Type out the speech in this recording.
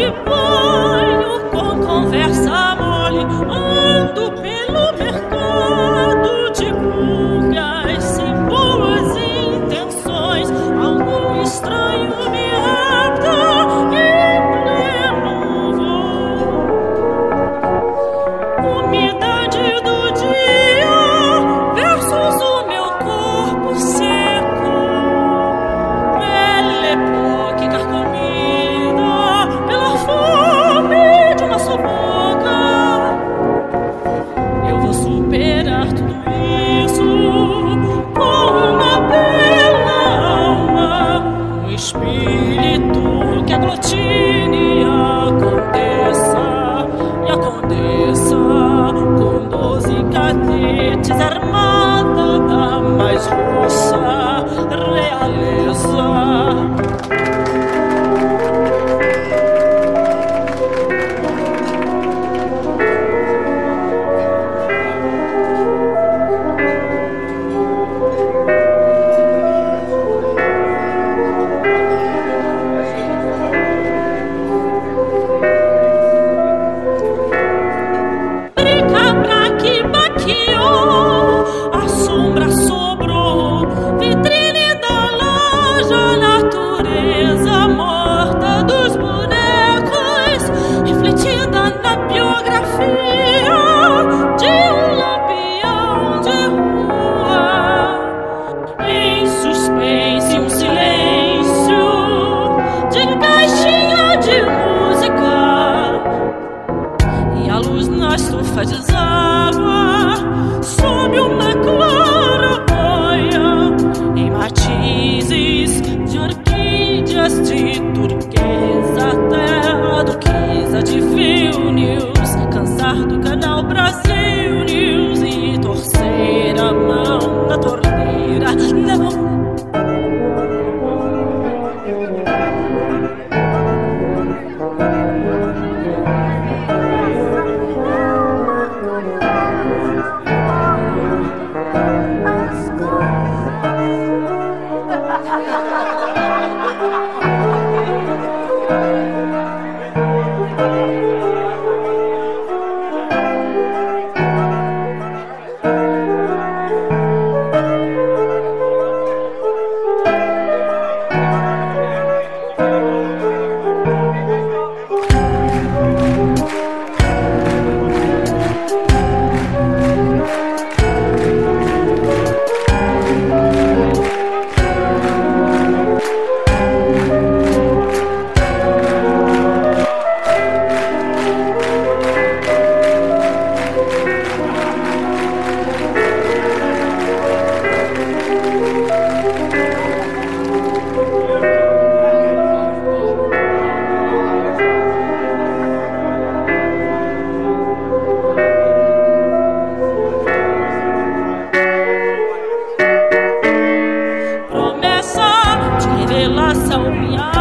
tu peux que aglutine e aconteça, e aconteça com doze cadetes armada da mais russa realeza. na estufa deságua sob uma claraboia em matizes de orquídeas de turquesa, terra do Quisa de Vilnius, cansar do canal Brasil News e torcer a mão na torneira. yeah